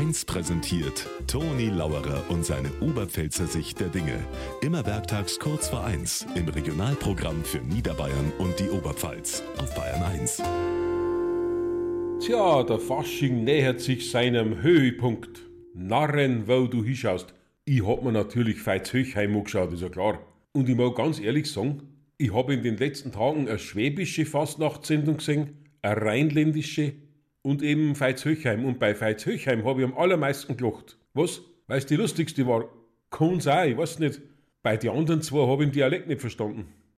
1 präsentiert Toni Lauerer und seine Oberpfälzer Sicht der Dinge. Immer werktags kurz vor 1 im Regionalprogramm für Niederbayern und die Oberpfalz auf Bayern 1. Tja, der Fasching nähert sich seinem Höhepunkt. Narren, wo du hinschaust. Ich hab mir natürlich Veitshöchheim angeschaut, ist ja klar. Und ich mag ganz ehrlich sagen, ich habe in den letzten Tagen eine schwäbische Fastnachtssendung gesehen, eine rheinländische und eben Veitshöchheim. Und bei Veitshöchheim habe ich am allermeisten gelacht. Was? Weil es die lustigste war? Kann sein, ich weiß nicht. Bei den anderen zwei habe ich den Dialekt nicht verstanden.